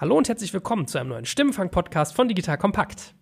Hallo und herzlich willkommen zu einem neuen Stimmenfang-Podcast von Digital Kompakt.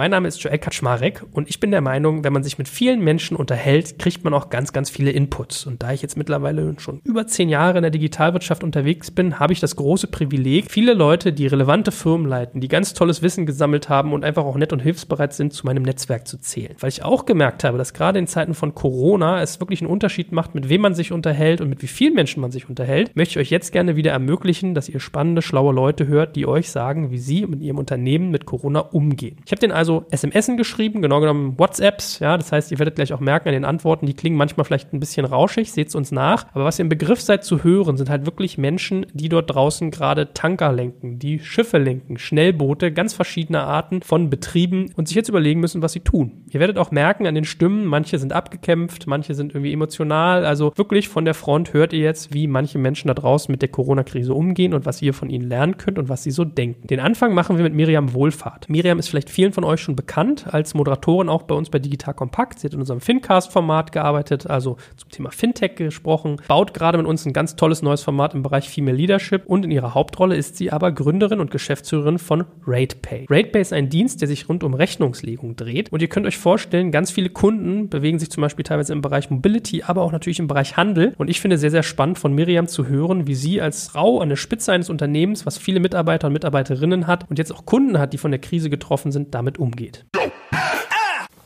Mein Name ist Joel Kaczmarek und ich bin der Meinung, wenn man sich mit vielen Menschen unterhält, kriegt man auch ganz, ganz viele Inputs. Und da ich jetzt mittlerweile schon über zehn Jahre in der Digitalwirtschaft unterwegs bin, habe ich das große Privileg, viele Leute, die relevante Firmen leiten, die ganz tolles Wissen gesammelt haben und einfach auch nett und hilfsbereit sind, zu meinem Netzwerk zu zählen. Weil ich auch gemerkt habe, dass gerade in Zeiten von Corona es wirklich einen Unterschied macht, mit wem man sich unterhält und mit wie vielen Menschen man sich unterhält, möchte ich euch jetzt gerne wieder ermöglichen, dass ihr spannende, schlaue Leute hört, die euch sagen, wie sie mit ihrem Unternehmen mit Corona umgehen. Ich habe den also also SMS geschrieben, genau genommen WhatsApps. Ja, das heißt, ihr werdet gleich auch merken an den Antworten, die klingen manchmal vielleicht ein bisschen rauschig, seht es uns nach. Aber was ihr im Begriff seid zu hören, sind halt wirklich Menschen, die dort draußen gerade Tanker lenken, die Schiffe lenken, Schnellboote, ganz verschiedene Arten von Betrieben und sich jetzt überlegen müssen, was sie tun. Ihr werdet auch merken an den Stimmen, manche sind abgekämpft, manche sind irgendwie emotional. Also wirklich von der Front hört ihr jetzt, wie manche Menschen da draußen mit der Corona-Krise umgehen und was ihr von ihnen lernen könnt und was sie so denken. Den Anfang machen wir mit Miriam Wohlfahrt. Miriam ist vielleicht vielen von euch euch schon bekannt als Moderatorin auch bei uns bei Digital Kompakt. Sie hat in unserem Fincast-Format gearbeitet, also zum Thema Fintech gesprochen, baut gerade mit uns ein ganz tolles neues Format im Bereich Female Leadership und in ihrer Hauptrolle ist sie aber Gründerin und Geschäftsführerin von RatePay. RatePay ist ein Dienst, der sich rund um Rechnungslegung dreht und ihr könnt euch vorstellen, ganz viele Kunden bewegen sich zum Beispiel teilweise im Bereich Mobility, aber auch natürlich im Bereich Handel und ich finde sehr, sehr spannend von Miriam zu hören, wie sie als Frau an der Spitze eines Unternehmens, was viele Mitarbeiter und Mitarbeiterinnen hat und jetzt auch Kunden hat, die von der Krise getroffen sind, damit umgeht.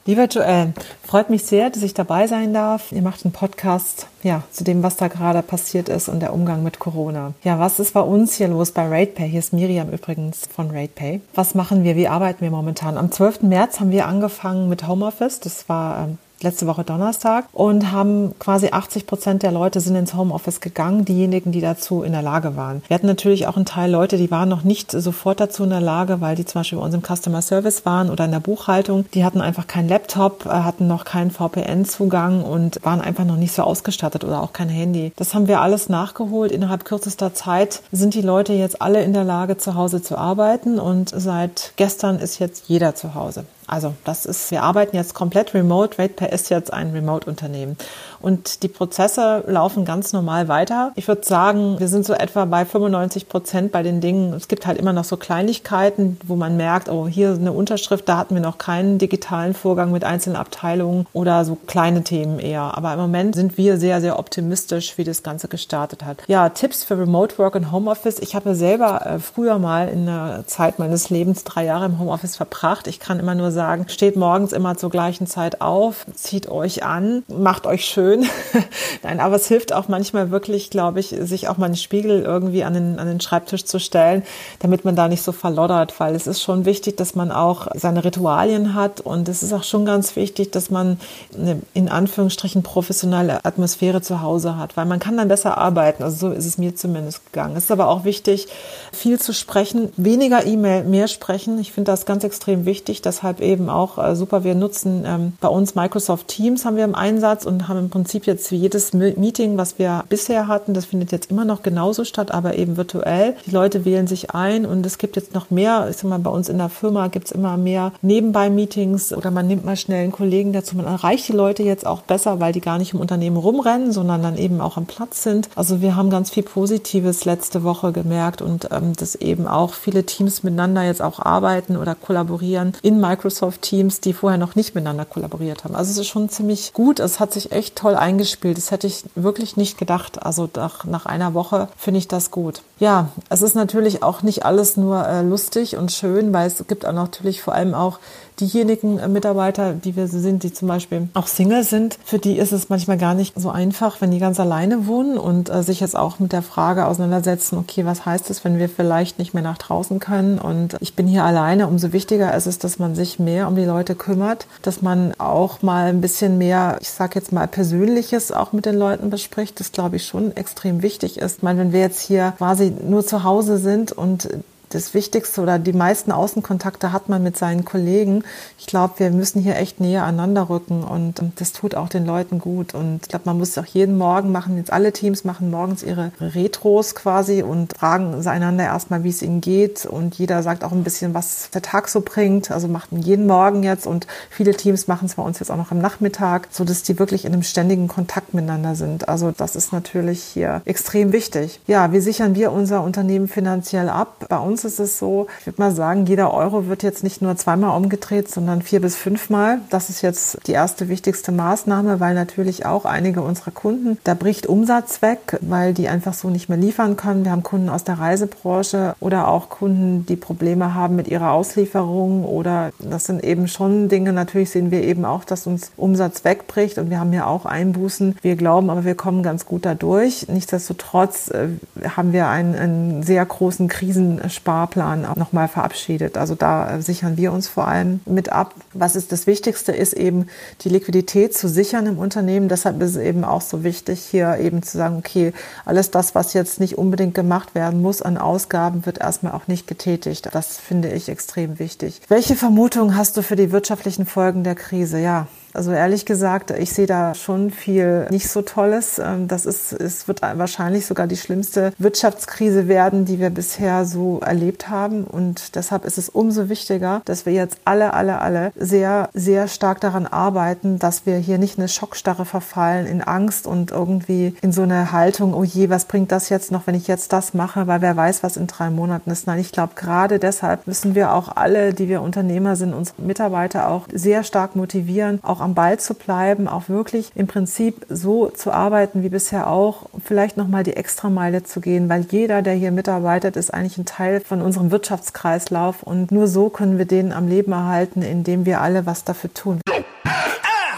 Lieber Joel, freut mich sehr, dass ich dabei sein darf. Ihr macht einen Podcast ja, zu dem, was da gerade passiert ist und der Umgang mit Corona. Ja, was ist bei uns hier los bei RatePay? Hier ist Miriam übrigens von RatePay. Was machen wir? Wie arbeiten wir momentan? Am 12. März haben wir angefangen mit Homeoffice. Das war ähm, letzte Woche Donnerstag und haben quasi 80 Prozent der Leute sind ins Homeoffice gegangen, diejenigen, die dazu in der Lage waren. Wir hatten natürlich auch einen Teil Leute, die waren noch nicht sofort dazu in der Lage, weil die zum Beispiel bei uns im Customer Service waren oder in der Buchhaltung. Die hatten einfach keinen Laptop, äh, hatten noch keinen VPN-Zugang und waren einfach noch nicht so ausgestattet oder auch kein Handy. Das haben wir alles nachgeholt. Innerhalb kürzester Zeit sind die Leute jetzt alle in der Lage, zu Hause zu arbeiten und seit gestern ist jetzt jeder zu Hause. Also das ist, wir arbeiten jetzt komplett remote. RatePay ist jetzt ein Remote-Unternehmen. Und die Prozesse laufen ganz normal weiter. Ich würde sagen, wir sind so etwa bei 95 Prozent bei den Dingen. Es gibt halt immer noch so Kleinigkeiten, wo man merkt, oh, hier eine Unterschrift, da hatten wir noch keinen digitalen Vorgang mit einzelnen Abteilungen oder so kleine Themen eher. Aber im Moment sind wir sehr, sehr optimistisch, wie das Ganze gestartet hat. Ja, Tipps für Remote Work und Homeoffice. Ich habe selber äh, früher mal in der Zeit meines Lebens drei Jahre im Homeoffice verbracht. Ich kann immer nur sagen, steht morgens immer zur gleichen Zeit auf, zieht euch an, macht euch schön. Nein, aber es hilft auch manchmal wirklich, glaube ich, sich auch mal einen Spiegel irgendwie an den, an den Schreibtisch zu stellen, damit man da nicht so verloddert, weil es ist schon wichtig, dass man auch seine Ritualien hat und es ist auch schon ganz wichtig, dass man eine in Anführungsstrichen professionelle Atmosphäre zu Hause hat, weil man kann dann besser arbeiten. Also so ist es mir zumindest gegangen. Es ist aber auch wichtig, viel zu sprechen, weniger E-Mail, mehr sprechen. Ich finde das ganz extrem wichtig, deshalb eben auch äh, super. Wir nutzen ähm, bei uns Microsoft Teams haben wir im Einsatz und haben im Prinzip jetzt wie jedes Meeting, was wir bisher hatten, das findet jetzt immer noch genauso statt, aber eben virtuell. Die Leute wählen sich ein und es gibt jetzt noch mehr, ich sag mal, bei uns in der Firma gibt es immer mehr Nebenbei-Meetings oder man nimmt mal schnell einen Kollegen dazu. Man erreicht die Leute jetzt auch besser, weil die gar nicht im Unternehmen rumrennen, sondern dann eben auch am Platz sind. Also wir haben ganz viel Positives letzte Woche gemerkt und ähm, dass eben auch viele Teams miteinander jetzt auch arbeiten oder kollaborieren in Microsoft Teams, die vorher noch nicht miteinander kollaboriert haben. Also es ist schon ziemlich gut. Es hat sich echt toll eingespielt. Das hätte ich wirklich nicht gedacht. Also nach, nach einer Woche finde ich das gut. Ja, es ist natürlich auch nicht alles nur äh, lustig und schön, weil es gibt auch natürlich vor allem auch diejenigen äh, Mitarbeiter, die wir sind, die zum Beispiel auch Single sind, für die ist es manchmal gar nicht so einfach, wenn die ganz alleine wohnen und äh, sich jetzt auch mit der Frage auseinandersetzen, okay, was heißt es, wenn wir vielleicht nicht mehr nach draußen können und ich bin hier alleine, umso wichtiger ist es, dass man sich mehr um die Leute kümmert, dass man auch mal ein bisschen mehr, ich sage jetzt mal Persönliches auch mit den Leuten bespricht, das glaube ich schon extrem wichtig ist. Ich meine, wenn wir jetzt hier quasi nur zu Hause sind und das Wichtigste oder die meisten Außenkontakte hat man mit seinen Kollegen. Ich glaube, wir müssen hier echt näher aneinander rücken und das tut auch den Leuten gut. Und ich glaube, man muss auch jeden Morgen machen, jetzt alle Teams machen morgens ihre Retros quasi und fragen einander erstmal, wie es ihnen geht. Und jeder sagt auch ein bisschen, was der Tag so bringt. Also macht man jeden Morgen jetzt und viele Teams machen es bei uns jetzt auch noch am Nachmittag, so dass die wirklich in einem ständigen Kontakt miteinander sind. Also das ist natürlich hier extrem wichtig. Ja, wie sichern wir unser Unternehmen finanziell ab? Bei uns ist es so, ich würde mal sagen, jeder Euro wird jetzt nicht nur zweimal umgedreht, sondern vier bis fünfmal. Das ist jetzt die erste wichtigste Maßnahme, weil natürlich auch einige unserer Kunden, da bricht Umsatz weg, weil die einfach so nicht mehr liefern können. Wir haben Kunden aus der Reisebranche oder auch Kunden, die Probleme haben mit ihrer Auslieferung oder das sind eben schon Dinge. Natürlich sehen wir eben auch, dass uns Umsatz wegbricht und wir haben ja auch Einbußen. Wir glauben aber, wir kommen ganz gut dadurch. Nichtsdestotrotz äh, haben wir einen, einen sehr großen Krisensparplan auch nochmal verabschiedet. Also da sichern wir uns vor allem mit ab. Was ist das Wichtigste, ist eben die Liquidität zu sichern im Unternehmen. Deshalb ist es eben auch so wichtig, hier eben zu sagen, okay, alles das, was jetzt nicht unbedingt gemacht werden muss an Ausgaben, wird erstmal auch nicht getätigt. Das finde ich extrem wichtig. Welche Vermutung hast du für die wirtschaftlichen Folgen der Krise? Ja, also ehrlich gesagt, ich sehe da schon viel nicht so Tolles. Ähm, das ist, es wird wahrscheinlich sogar die schlimmste Wirtschaftskrise werden, die wir bisher so erlebt haben. Und deshalb ist es umso wichtiger, dass wir jetzt alle, alle, alle sehr, sehr stark daran arbeiten, dass wir hier nicht eine Schockstarre verfallen in Angst und irgendwie in so eine Haltung, oh je, was bringt das jetzt noch, wenn ich jetzt das mache, weil wer weiß, was in drei Monaten ist. Nein, ich glaube, gerade deshalb müssen wir auch alle, die wir Unternehmer sind, unsere Mitarbeiter auch sehr stark motivieren, auch am Ball zu bleiben, auch wirklich im Prinzip so zu arbeiten wie bisher auch, vielleicht nochmal die Extrameile zu gehen, weil jeder, der hier mitarbeitet, ist eigentlich ein Teil von unserem Wirtschaftskreislauf und nur so können wir den am Leben erhalten, indem wir alle was dafür tun.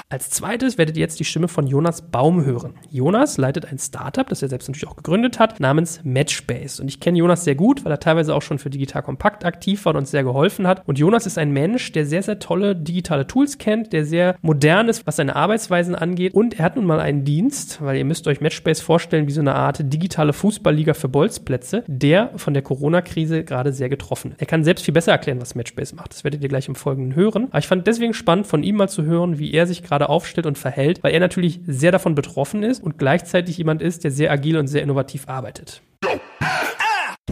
Als zweites werdet ihr jetzt die Stimme von Jonas Baum hören. Jonas leitet ein Startup, das er selbst natürlich auch gegründet hat, namens Matchbase. Und ich kenne Jonas sehr gut, weil er teilweise auch schon für Digital Kompakt aktiv war und uns sehr geholfen hat. Und Jonas ist ein Mensch, der sehr, sehr tolle digitale Tools kennt, der sehr modern ist, was seine Arbeitsweisen angeht. Und er hat nun mal einen Dienst, weil ihr müsst euch Matchbase vorstellen wie so eine Art digitale Fußballliga für Bolzplätze, der von der Corona-Krise gerade sehr getroffen ist. Er kann selbst viel besser erklären, was Matchbase macht. Das werdet ihr gleich im Folgenden hören. Aber ich fand deswegen spannend, von ihm mal zu hören, wie er sich gerade gerade aufstellt und verhält, weil er natürlich sehr davon betroffen ist und gleichzeitig jemand ist, der sehr agil und sehr innovativ arbeitet.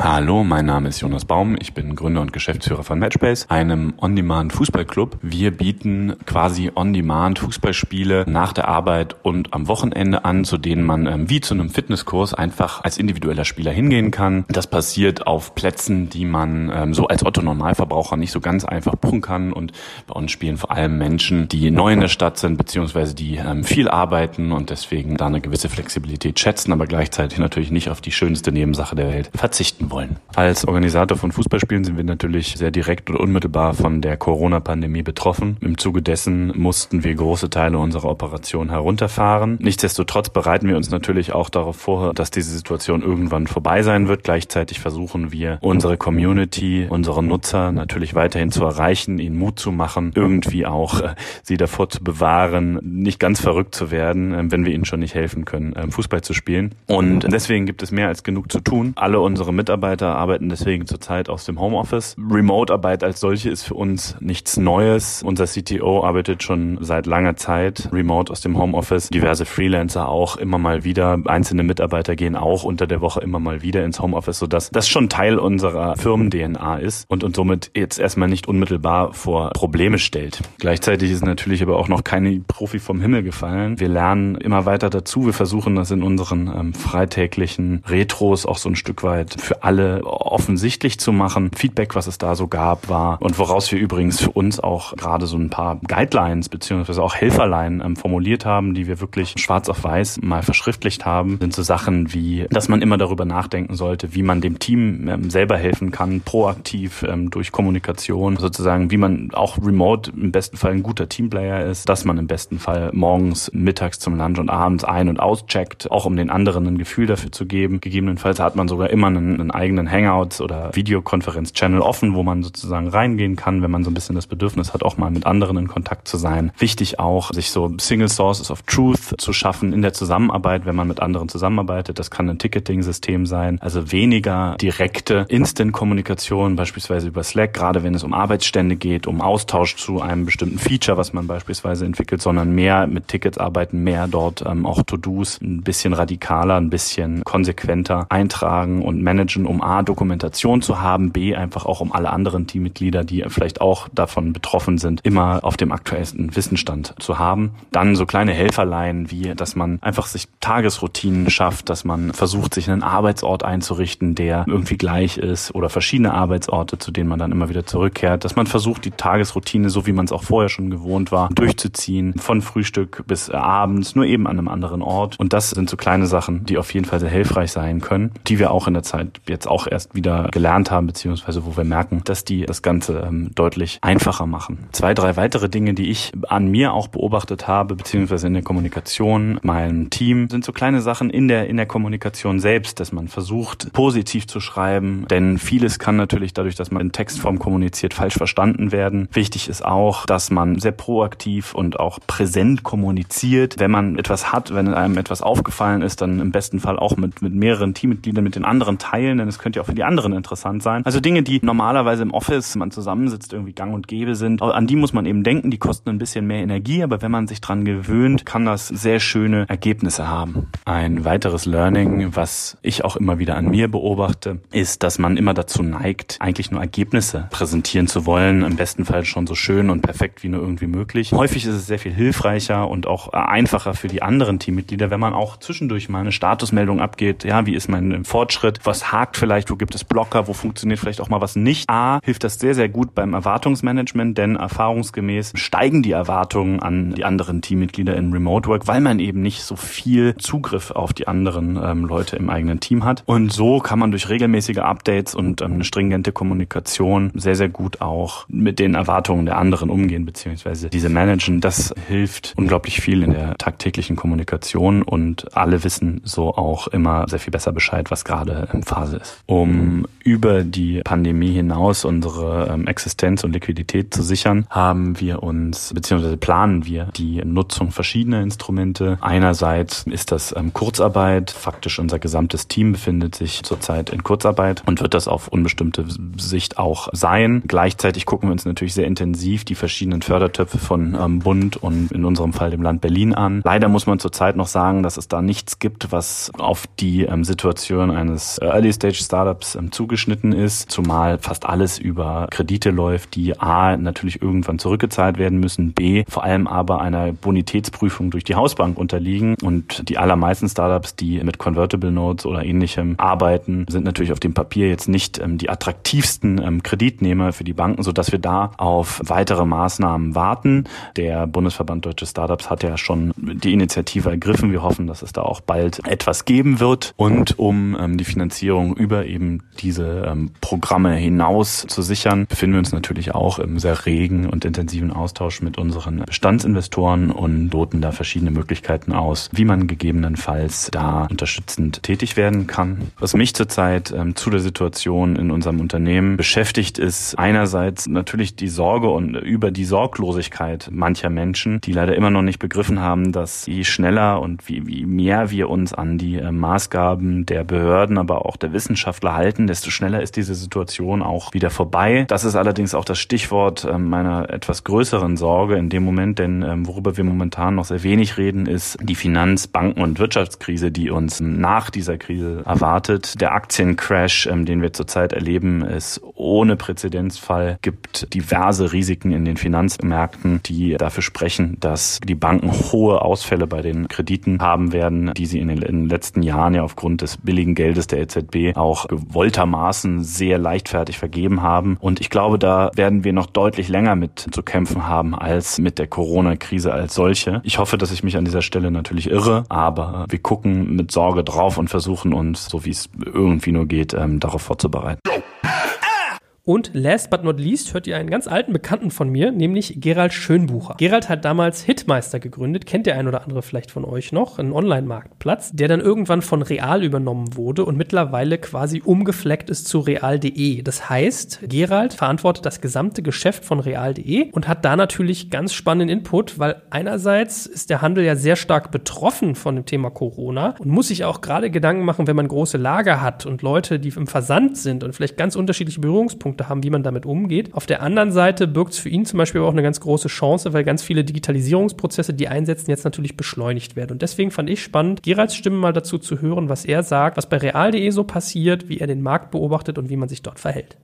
Hallo, mein Name ist Jonas Baum. Ich bin Gründer und Geschäftsführer von Matchbase, einem On-Demand-Fußballclub. Wir bieten quasi On-Demand-Fußballspiele nach der Arbeit und am Wochenende an, zu denen man ähm, wie zu einem Fitnesskurs einfach als individueller Spieler hingehen kann. Das passiert auf Plätzen, die man ähm, so als Otto-Normalverbraucher nicht so ganz einfach buchen kann. Und bei uns spielen vor allem Menschen, die neu in der Stadt sind, beziehungsweise die ähm, viel arbeiten und deswegen da eine gewisse Flexibilität schätzen, aber gleichzeitig natürlich nicht auf die schönste Nebensache der Welt verzichten leisten wollen. Als Organisator von Fußballspielen sind wir natürlich sehr direkt und unmittelbar von der Corona-Pandemie betroffen. Im Zuge dessen mussten wir große Teile unserer Operation herunterfahren. Nichtsdestotrotz bereiten wir uns natürlich auch darauf vor, dass diese Situation irgendwann vorbei sein wird. Gleichzeitig versuchen wir, unsere Community, unsere Nutzer natürlich weiterhin zu erreichen, ihnen Mut zu machen, irgendwie auch äh, sie davor zu bewahren, nicht ganz verrückt zu werden, äh, wenn wir ihnen schon nicht helfen können, äh, Fußball zu spielen. Und deswegen gibt es mehr als genug zu tun. Alle unsere Mitarbeiter Mitarbeiter arbeiten deswegen zurzeit aus dem Homeoffice. Remote-Arbeit als solche ist für uns nichts Neues. Unser CTO arbeitet schon seit langer Zeit remote aus dem Homeoffice. Diverse Freelancer auch immer mal wieder. Einzelne Mitarbeiter gehen auch unter der Woche immer mal wieder ins Homeoffice, sodass das schon Teil unserer Firmen-DNA ist und uns somit jetzt erstmal nicht unmittelbar vor Probleme stellt. Gleichzeitig ist natürlich aber auch noch keine Profi vom Himmel gefallen. Wir lernen immer weiter dazu. Wir versuchen das in unseren ähm, freitäglichen Retros auch so ein Stück weit für alle offensichtlich zu machen. Feedback, was es da so gab, war und woraus wir übrigens für uns auch gerade so ein paar Guidelines beziehungsweise auch Helferlein ähm, formuliert haben, die wir wirklich schwarz auf weiß mal verschriftlicht haben, sind so Sachen wie, dass man immer darüber nachdenken sollte, wie man dem Team ähm, selber helfen kann, proaktiv ähm, durch Kommunikation, sozusagen, wie man auch remote im besten Fall ein guter Teamplayer ist, dass man im besten Fall morgens, mittags zum Lunch und abends ein- und auscheckt, auch um den anderen ein Gefühl dafür zu geben. Gegebenenfalls hat man sogar immer einen, einen eigenen Hangouts oder Videokonferenz-Channel offen, wo man sozusagen reingehen kann, wenn man so ein bisschen das Bedürfnis hat, auch mal mit anderen in Kontakt zu sein. Wichtig auch, sich so Single Sources of Truth zu schaffen in der Zusammenarbeit, wenn man mit anderen zusammenarbeitet. Das kann ein Ticketing-System sein, also weniger direkte Instant-Kommunikation, beispielsweise über Slack, gerade wenn es um Arbeitsstände geht, um Austausch zu einem bestimmten Feature, was man beispielsweise entwickelt, sondern mehr mit Tickets arbeiten, mehr dort ähm, auch To-Dos, ein bisschen radikaler, ein bisschen konsequenter eintragen und managen, um A, Dokumentation zu haben, B, einfach auch um alle anderen Teammitglieder, die vielleicht auch davon betroffen sind, immer auf dem aktuellsten Wissensstand zu haben. Dann so kleine Helferlein, wie dass man einfach sich Tagesroutinen schafft, dass man versucht, sich einen Arbeitsort einzurichten, der irgendwie gleich ist oder verschiedene Arbeitsorte, zu denen man dann immer wieder zurückkehrt, dass man versucht, die Tagesroutine, so wie man es auch vorher schon gewohnt war, durchzuziehen, von Frühstück bis abends, nur eben an einem anderen Ort. Und das sind so kleine Sachen, die auf jeden Fall sehr hilfreich sein können, die wir auch in der Zeit jetzt auch erst wieder gelernt haben, beziehungsweise wo wir merken, dass die das Ganze ähm, deutlich einfacher machen. Zwei, drei weitere Dinge, die ich an mir auch beobachtet habe, beziehungsweise in der Kommunikation, meinem Team, sind so kleine Sachen in der, in der Kommunikation selbst, dass man versucht, positiv zu schreiben, denn vieles kann natürlich dadurch, dass man in Textform kommuniziert, falsch verstanden werden. Wichtig ist auch, dass man sehr proaktiv und auch präsent kommuniziert. Wenn man etwas hat, wenn einem etwas aufgefallen ist, dann im besten Fall auch mit, mit mehreren Teammitgliedern, mit den anderen teilen, denn es könnte ja auch für die anderen interessant sein. Also Dinge, die normalerweise im Office man zusammensitzt, irgendwie gang und gäbe sind, an die muss man eben denken, die kosten ein bisschen mehr Energie, aber wenn man sich dran gewöhnt, kann das sehr schöne Ergebnisse haben. Ein weiteres Learning, was ich auch immer wieder an mir beobachte, ist, dass man immer dazu neigt, eigentlich nur Ergebnisse präsentieren zu wollen, im besten Fall schon so schön und perfekt wie nur irgendwie möglich. Häufig ist es sehr viel hilfreicher und auch einfacher für die anderen Teammitglieder, wenn man auch zwischendurch mal eine Statusmeldung abgeht, ja, wie ist mein Fortschritt, was hakt vielleicht, wo gibt es Blocker, wo funktioniert vielleicht auch mal was nicht. A, hilft das sehr, sehr gut beim Erwartungsmanagement, denn erfahrungsgemäß steigen die Erwartungen an die anderen Teammitglieder in Remote Work, weil man eben nicht so viel Zugriff auf die anderen ähm, Leute im eigenen Team hat. Und so kann man durch regelmäßige Updates und ähm, eine stringente Kommunikation sehr, sehr gut auch mit den Erwartungen der anderen umgehen, beziehungsweise diese managen. Das hilft unglaublich viel in der tagtäglichen Kommunikation und alle wissen so auch immer sehr viel besser Bescheid, was gerade in Phase ist. Um über die Pandemie hinaus unsere ähm, Existenz und Liquidität zu sichern, haben wir uns, beziehungsweise planen wir die Nutzung verschiedener Instrumente. Einerseits ist das ähm, Kurzarbeit. Faktisch unser gesamtes Team befindet sich zurzeit in Kurzarbeit und wird das auf unbestimmte Sicht auch sein. Gleichzeitig gucken wir uns natürlich sehr intensiv die verschiedenen Fördertöpfe von ähm, Bund und in unserem Fall dem Land Berlin an. Leider muss man zurzeit noch sagen, dass es da nichts gibt, was auf die Situation eines Early Stage Startups ähm, zugeschnitten ist, zumal fast alles über Kredite läuft, die A natürlich irgendwann zurückgezahlt werden müssen, B vor allem aber einer Bonitätsprüfung durch die Hausbank unterliegen und die allermeisten Startups, die mit Convertible Notes oder ähnlichem arbeiten, sind natürlich auf dem Papier jetzt nicht ähm, die attraktivsten ähm, Kreditnehmer für die Banken, so dass wir da auf weitere Maßnahmen warten. Der Bundesverband Deutsche Startups hat ja schon die Initiative ergriffen. Wir hoffen, dass es da auch bald etwas geben wird und um ähm, die Finanzierung über eben diese ähm, Programme hinaus zu sichern, befinden wir uns natürlich auch im sehr regen und intensiven Austausch mit unseren Bestandsinvestoren und loten da verschiedene Möglichkeiten aus, wie man gegebenenfalls da unterstützend tätig werden kann. Was mich zurzeit ähm, zu der Situation in unserem Unternehmen beschäftigt, ist einerseits natürlich die Sorge und über die Sorglosigkeit mancher Menschen, die leider immer noch nicht begriffen haben, dass je schneller und wie, wie mehr wir uns an die äh, Maßgaben der Behörden, aber auch der Wissenschaftler halten, desto schneller ist diese Situation auch wieder vorbei. Das ist allerdings auch das Stichwort äh, meiner etwas größeren Sorge in dem Moment, denn äh, worüber wir momentan noch sehr wenig reden, ist die Finanz-, Banken- und Wirtschaftskrise, die uns nach dieser Krise erwartet. Der Aktiencrash, ähm, den wir zurzeit erleben, ist ohne Präzedenzfall, gibt diverse Risiken in den Finanzmärkten, die dafür sprechen, dass die Banken hohe Ausfälle bei den Krediten haben werden, die sie in den, letzten Jahren ja aufgrund des billigen Geldes der EZB auch gewolltermaßen sehr leichtfertig vergeben haben. Und ich glaube, da werden wir noch deutlich länger mit zu kämpfen haben als mit der Corona-Krise als solche. Ich hoffe, dass ich mich an dieser Stelle natürlich irre, aber wir gucken mit Sorge drauf und versuchen uns, so wie es irgendwie nur geht, ähm, darauf vorzubereiten. Und last but not least hört ihr einen ganz alten Bekannten von mir, nämlich Gerald Schönbucher. Gerald hat damals Hitmeister gegründet, kennt der ein oder andere vielleicht von euch noch, einen Online-Marktplatz, der dann irgendwann von Real übernommen wurde und mittlerweile quasi umgefleckt ist zu real.de. Das heißt, Gerald verantwortet das gesamte Geschäft von real.de und hat da natürlich ganz spannenden Input, weil einerseits ist der Handel ja sehr stark betroffen von dem Thema Corona und muss sich auch gerade Gedanken machen, wenn man große Lager hat und Leute, die im Versand sind und vielleicht ganz unterschiedliche Berührungspunkte haben, wie man damit umgeht. Auf der anderen Seite birgt es für ihn zum Beispiel auch eine ganz große Chance, weil ganz viele Digitalisierungsprozesse, die einsetzen, jetzt natürlich beschleunigt werden. Und deswegen fand ich spannend, Geralds Stimme mal dazu zu hören, was er sagt, was bei real.de so passiert, wie er den Markt beobachtet und wie man sich dort verhält.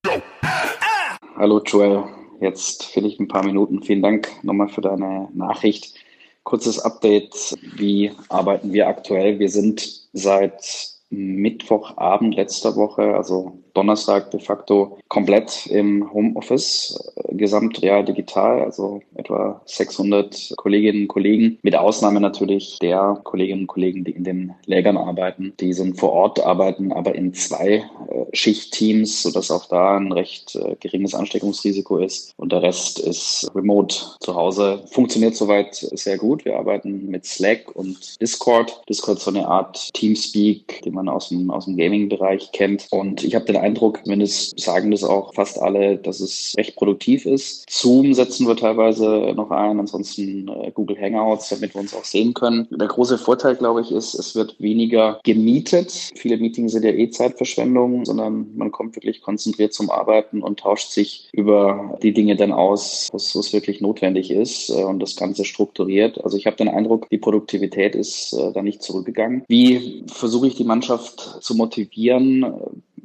Hallo Joel, jetzt finde ich ein paar Minuten. Vielen Dank nochmal für deine Nachricht. Kurzes Update. Wie arbeiten wir aktuell? Wir sind seit Mittwochabend letzter Woche, also Donnerstag de facto komplett im Homeoffice, äh, gesamt real digital, also etwa 600 Kolleginnen und Kollegen, mit Ausnahme natürlich der Kolleginnen und Kollegen, die in den Lägern arbeiten. Die sind vor Ort, arbeiten aber in zwei äh, Schichtteams, sodass auch da ein recht äh, geringes Ansteckungsrisiko ist. Und der Rest ist remote zu Hause. Funktioniert soweit sehr gut. Wir arbeiten mit Slack und Discord. Discord ist so eine Art Teamspeak, die man aus dem, aus dem Gaming-Bereich kennt. Und ich habe den Eindruck, zumindest sagen das auch fast alle, dass es recht produktiv ist. Zoom setzen wir teilweise noch ein, ansonsten äh, Google Hangouts, damit wir uns auch sehen können. Der große Vorteil, glaube ich, ist, es wird weniger gemietet. Viele Meetings sind ja eh Zeitverschwendung, sondern man kommt wirklich konzentriert zum Arbeiten und tauscht sich über die Dinge dann aus, was, was wirklich notwendig ist äh, und das Ganze strukturiert. Also ich habe den Eindruck, die Produktivität ist äh, da nicht zurückgegangen. Wie versuche ich die Mannschaft zu motivieren?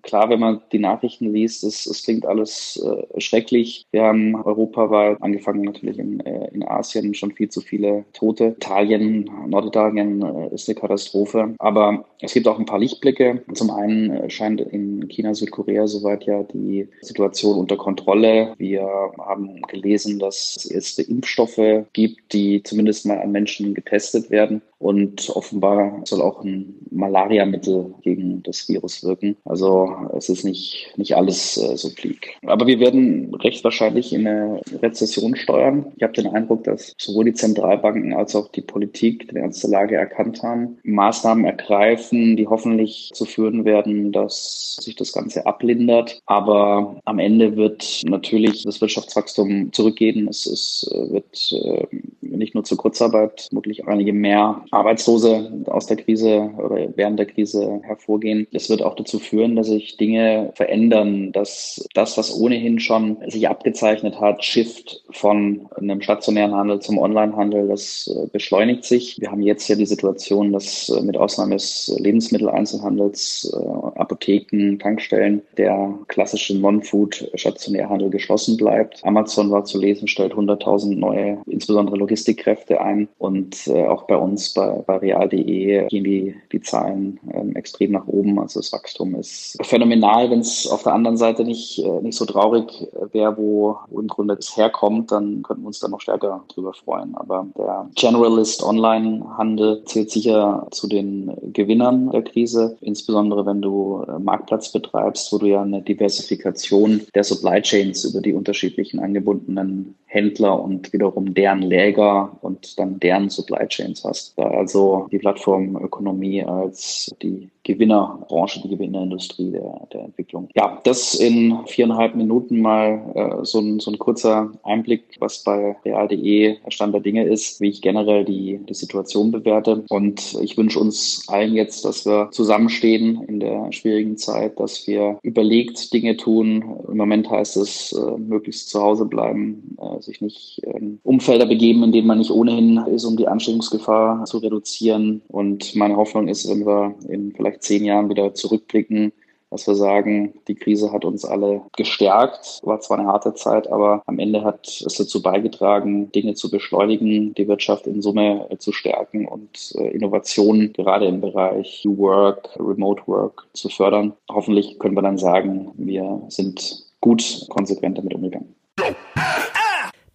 Klar, wenn man die Nachrichten liest, es, es klingt alles äh, schrecklich. Wir haben europaweit, angefangen natürlich in, äh, in Asien, schon viel zu viele Tote. Italien, Norditalien äh, ist eine Katastrophe. Aber es gibt auch ein paar Lichtblicke. Zum einen äh, scheint in China, Südkorea soweit ja die Situation unter Kontrolle. Wir haben gelesen, dass es erste Impfstoffe gibt, die zumindest mal an Menschen getestet werden. Und offenbar soll auch ein Malariamittel gegen das Virus wirken. Also es ist nicht, nicht alles äh, so flieg. Aber wir werden recht wahrscheinlich in eine Rezession steuern. Ich habe den Eindruck, dass sowohl die Zentralbanken als auch die Politik die ernste Lage erkannt haben, Maßnahmen ergreifen, die hoffentlich zu führen werden, dass sich das Ganze ablindert. Aber am Ende wird natürlich das Wirtschaftswachstum zurückgehen. Es, es äh, wird äh, nicht nur zur Kurzarbeit, vermutlich einige mehr Arbeitslose aus der Krise oder während der Krise hervorgehen. Es wird auch dazu führen, dass sich Dinge verändern, dass das, was ohnehin schon sich abgezeichnet hat, Shift von einem stationären Handel zum Onlinehandel, das äh, beschleunigt sich. Wir haben jetzt ja die Situation, dass äh, mit Ausnahme des Lebensmitteleinzelhandels, äh, Apotheken, Tankstellen der klassische Non-Food-Stationärhandel geschlossen bleibt. Amazon war zu lesen, stellt 100.000 neue, insbesondere Logistikkräfte ein und auch bei uns bei, bei real.de gehen die, die Zahlen ähm, extrem nach oben. Also das Wachstum ist phänomenal. Wenn es auf der anderen Seite nicht, äh, nicht so traurig wäre, wo, wo im Grunde es herkommt, dann könnten wir uns da noch stärker drüber freuen. Aber der Generalist Online-Handel zählt sicher zu den Gewinnern der Krise, insbesondere wenn du äh, Marktplatz betreibst, wo du ja eine Diversifikation der Supply Chains über die unterschiedlichen angebundenen Händler und wiederum deren Läger und dann deren Supply Chains hast. Da also die Plattformökonomie als die Gewinnerbranche, die Gewinnerindustrie der, der Entwicklung. Ja, das in viereinhalb Minuten mal äh, so, ein, so ein kurzer Einblick, was bei real.de Stand der Dinge ist, wie ich generell die, die Situation bewerte. Und ich wünsche uns allen jetzt, dass wir zusammenstehen in der schwierigen Zeit, dass wir überlegt Dinge tun. Im Moment heißt es, äh, möglichst zu Hause bleiben, äh, sich nicht in Umfelder begeben, in denen man nicht ohnehin ist, um die Ansteckungsgefahr zu reduzieren. Und meine Hoffnung ist, wenn wir in vielleicht zehn Jahren wieder zurückblicken, dass wir sagen, die Krise hat uns alle gestärkt. War zwar eine harte Zeit, aber am Ende hat es dazu beigetragen, Dinge zu beschleunigen, die Wirtschaft in Summe zu stärken und äh, Innovationen gerade im Bereich New Work, Remote Work zu fördern. Hoffentlich können wir dann sagen, wir sind gut konsequent damit umgegangen.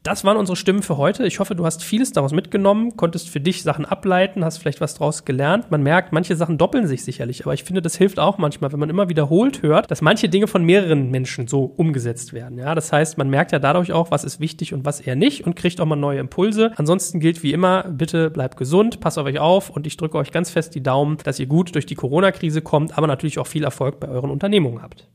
Das waren unsere Stimmen für heute. Ich hoffe, du hast vieles daraus mitgenommen, konntest für dich Sachen ableiten, hast vielleicht was daraus gelernt. Man merkt, manche Sachen doppeln sich sicherlich, aber ich finde, das hilft auch manchmal, wenn man immer wiederholt hört, dass manche Dinge von mehreren Menschen so umgesetzt werden. Ja, das heißt, man merkt ja dadurch auch, was ist wichtig und was eher nicht und kriegt auch mal neue Impulse. Ansonsten gilt wie immer, bitte bleibt gesund, passt auf euch auf und ich drücke euch ganz fest die Daumen, dass ihr gut durch die Corona-Krise kommt, aber natürlich auch viel Erfolg bei euren Unternehmungen habt.